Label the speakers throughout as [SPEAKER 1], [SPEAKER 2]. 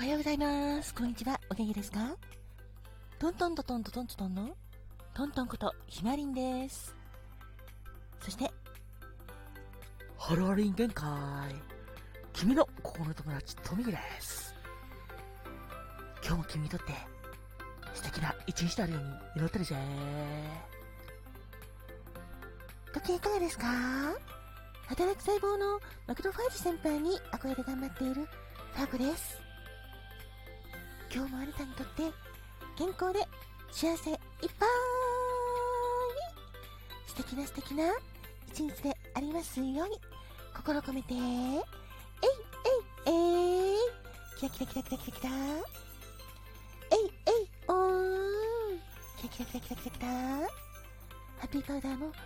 [SPEAKER 1] おはようございます。こんにちは。お元気ですか？トントントントントントンのトントンことひまりんです。そして、ハローリン限界。君の心の友達、トミーです。今日も君にとって素敵な一日であるように祈ってるぜ。ご機嫌いかがですか？働く細胞のマクロファージ先輩に憧れて頑張っているファーコです。今日もあなたにとって健康で幸せいっぱい素敵な素敵な一日でありますように。心込めて。えいえいえい。キラキラキラキラキラキラえいえい。おーキラキラキラキラキラキラ。ハッピーパウダーもたっ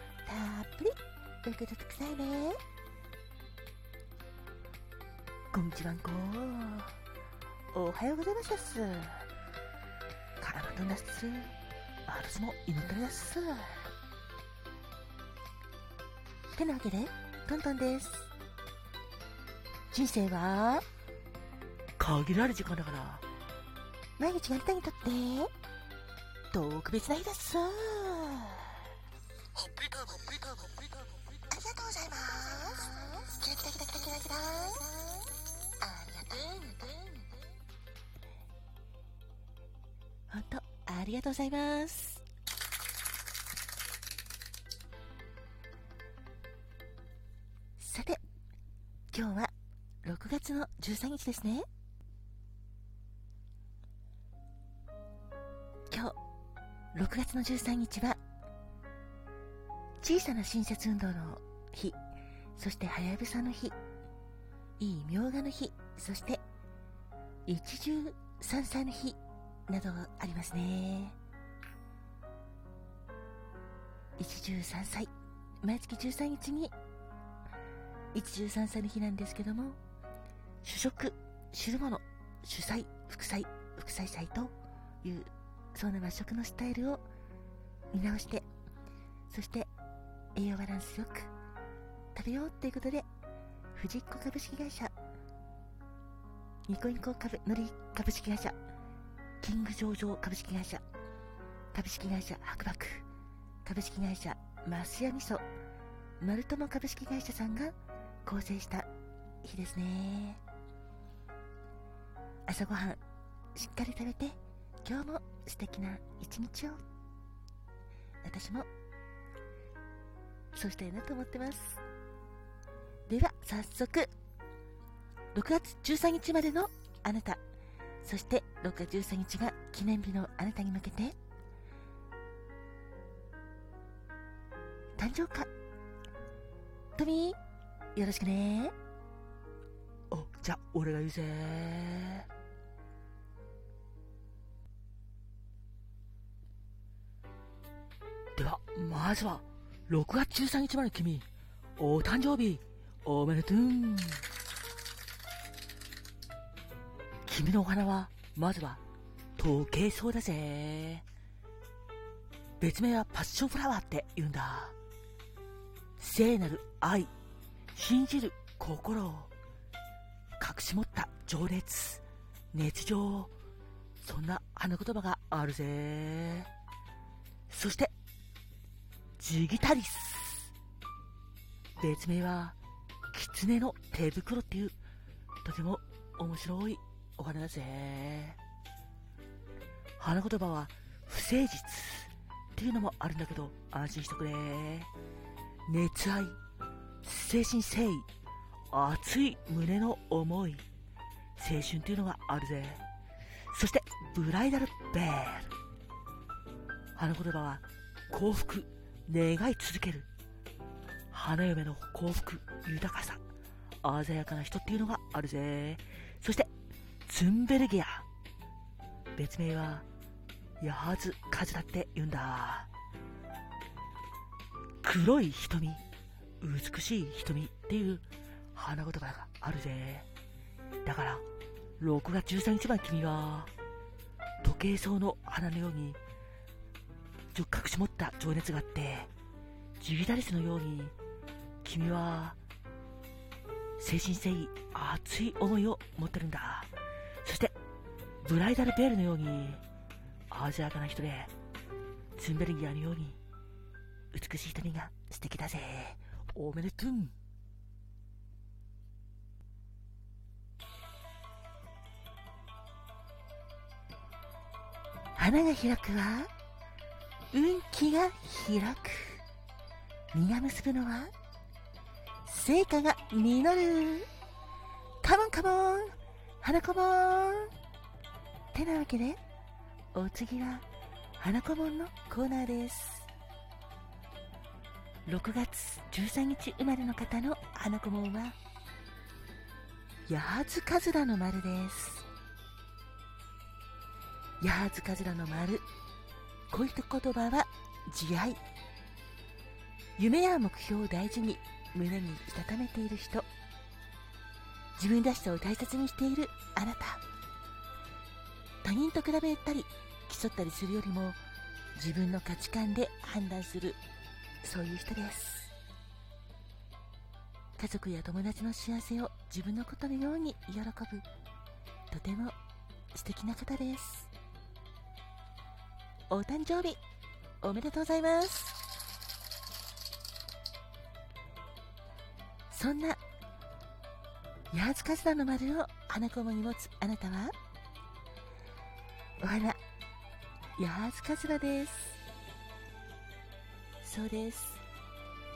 [SPEAKER 1] ぷり。ということくさいね。こんにちはんこおはようございます。カラマトンです。アルスも祈ってます。てなわけでトントンです。人生は限られる時間だから。毎日があなたにとって特別な日です。りがとうございます。さて今日は6月の13日ですね。今日6月の13日は小さな親切運動の日そしてはやぶさの日いいみょうがの日そして一汁三菜の日などありますね。一汁三菜毎月13日に。一汁三菜の日なんですけども。主食汁物主菜副菜副菜菜というそんな和食のスタイルを見直してそして栄養バランスよく食べようということで藤子株式会社ニコニコ株のり株式会社キング上場株式会社株式会社白幕株式会社マスヤ味噌マルトモ株式会社さんが構成した日ですね。朝ごはんしっかり食べて今日も素敵な一日を。私もそうしたいなと思ってます。では早速6月13日までのあなた。そして6月13日が記念日のあなたに向けて。誕生花トミーよろしくね。おじゃあ俺が言うぜ。ではまずは6月13日まで君お誕生日おめでとう。君のお花はまずは時計そうだぜ。別名はパッションフラワーって言うんだ。聖なる愛信じる心を隠し持った情熱熱情そんな花言葉があるぜ。そしてジギタリス。別名は狐の手袋っていうとても面白いお花だぜ花言葉は不誠実っていうのもあるんだけど安心してくれ熱愛精神誠意熱い胸の思い。青春っていうのがあるぜ。そしてブライダルベール。花言葉は幸福願い続ける。花嫁の幸福豊かさ鮮やかな人っていうのがあるぜ。そしてツンベルギア別名はヤハズカズラって言うんだ黒い瞳美しい瞳っていう花言葉があるぜだから6月13日まで君は時計草の花のように隠し持った情熱があってジギタリスのように君は精神誠意熱い思いを持ってるんだブライダルベールのように鮮やかな人でツンベルギアのように美しい瞳が素敵だぜ。おめでとう花が開くは運気が開く。実が結ぶのは成果が実る。カモンカモン。花子もんてなわけでお次は花子もんのコーナーです。6月13日生まれの方の花子もんは八幡カズラの丸です。八幡カズラの丸恋と言葉は慈愛。夢や目標を大事に胸にしたためている人。自分らしさを大切にしているあなた。他人と比べたり競ったりするよりも自分の価値観で判断するそういう人です。家族や友達の幸せを自分のことのように喜ぶとても素敵な方です。お誕生日おめでとうございます。そんな八つカズラの丸を花駒に持つあなたは？お花八つカズラです。そうです。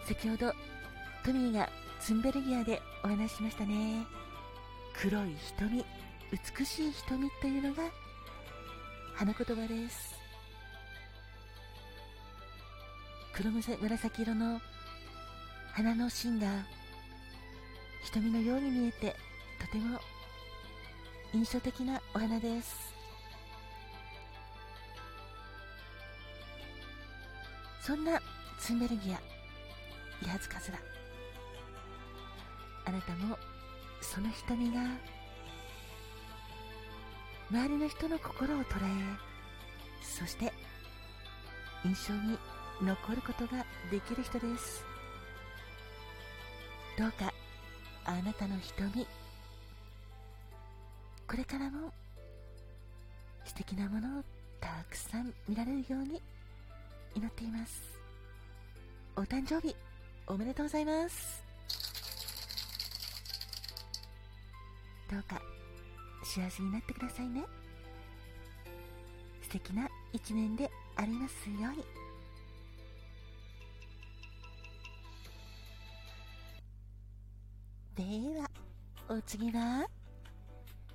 [SPEAKER 1] 先ほどトミーがツンベルギアでお話ししましたね。黒い瞳美しい瞳というのが花言葉です。黒紫色の花の芯が瞳のように見えてとても印象的なお花です。そんなツンベルギアイハズカズラ。あなたもその瞳が周りの人の心を捉えそして印象に残ることができる人です。どうかあなたの瞳これからも素敵なものをたくさん見られるように。祈っています。お誕生日おめでとうございます。どうか幸せになってくださいね。素敵な一年でありますように。では、お次は、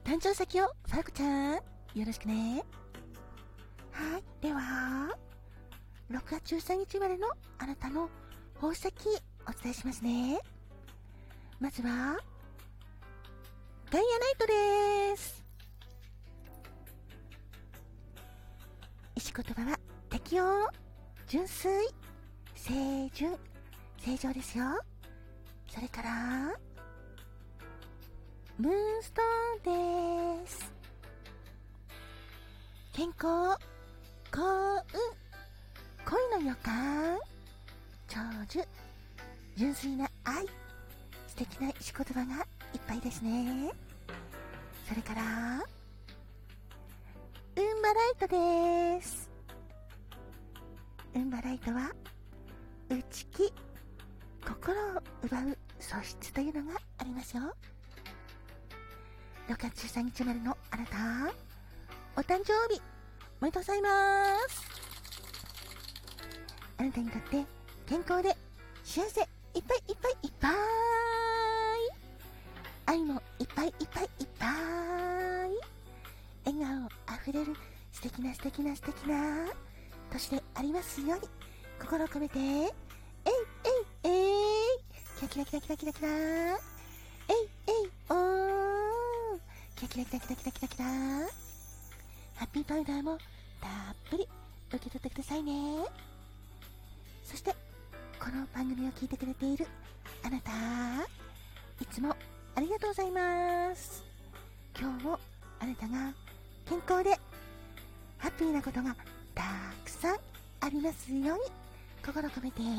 [SPEAKER 1] 誕生石を、ファクちゃん、よろしくね。はい、では、6月13日生まれのあなたの宝石、お伝えしますね。まずは、ダイヤナイトです。石言葉は、適応、純粋、清純、正常ですよ。それから、ムーンストーンです。健康、幸、予感、長寿、純粋な愛、素敵な石言葉がいっぱいですね。それから、ウンバライトです。ウンバライトは、内気、心を奪う素質というのがありますよ。6月13日まれのあなた、お誕生日、おめでとうございます。あなたにとって健康で幸せいっぱいいっぱいいっぱい。愛もいっぱいいっぱいいっぱい。笑顔あふれる素敵な素敵な素敵な。年でありますように心を込めて、えいえいえいキラキラキラキラキラキラ。えいえいおー。キラキラキラキラキラキラ。ハッピーパウダーもたっぷり受け取ってくださいね。そしてこの番組を聞いてくれているあなたいつもありがとうございます。今日もあなたが健康でハッピーなことがたくさんありますように心込めて。えい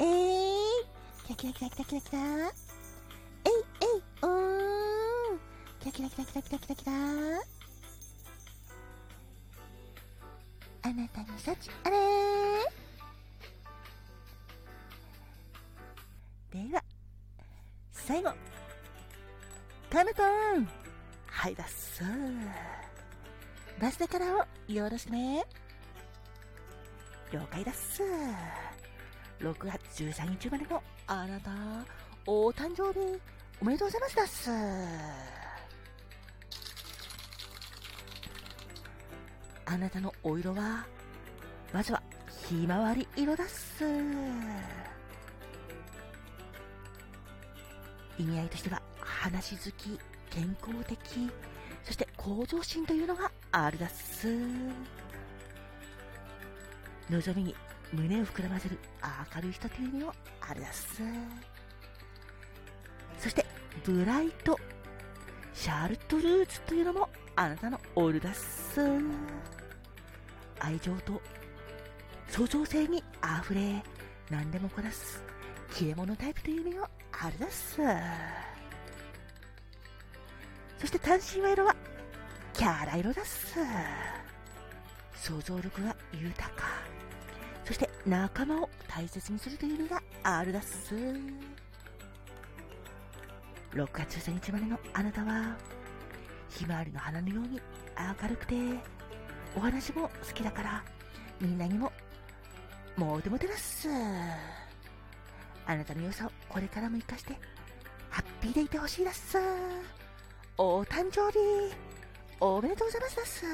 [SPEAKER 1] えいえい。キラキラキラキラキラキラ。えいえい。おーラキラキラキラキラキラキラ。あなたに幸あれ。では最後。カムトン。はいだっす。バスデカラをよろしくね。了解だっす。6月13日生まれのあなたお誕生日おめでとうございますだっす。あなたのお色はまずはひまわり色だっす。意味合いとしては話好き健康的そして向上心というのがあるだっす。望みに胸を膨らませる明るい人という意味もあるだっす。そしてブライトシャルトルーツというのもあなたのオールだっす。愛情と創造性にあふれ何でもこなす消え物タイプという意味もあるだっす。そして単身は色はキャラ色だっす。想像力が豊か。そして仲間を大切にするという意味があるだっす。6月13日までのあなたはひまわりの花のように明るくてお話も好きだからみんなにもモテモテだっす。あなたの良さをこれからも生かしてハッピーでいてほしいだっす。お誕生日おめでとうございますだっす。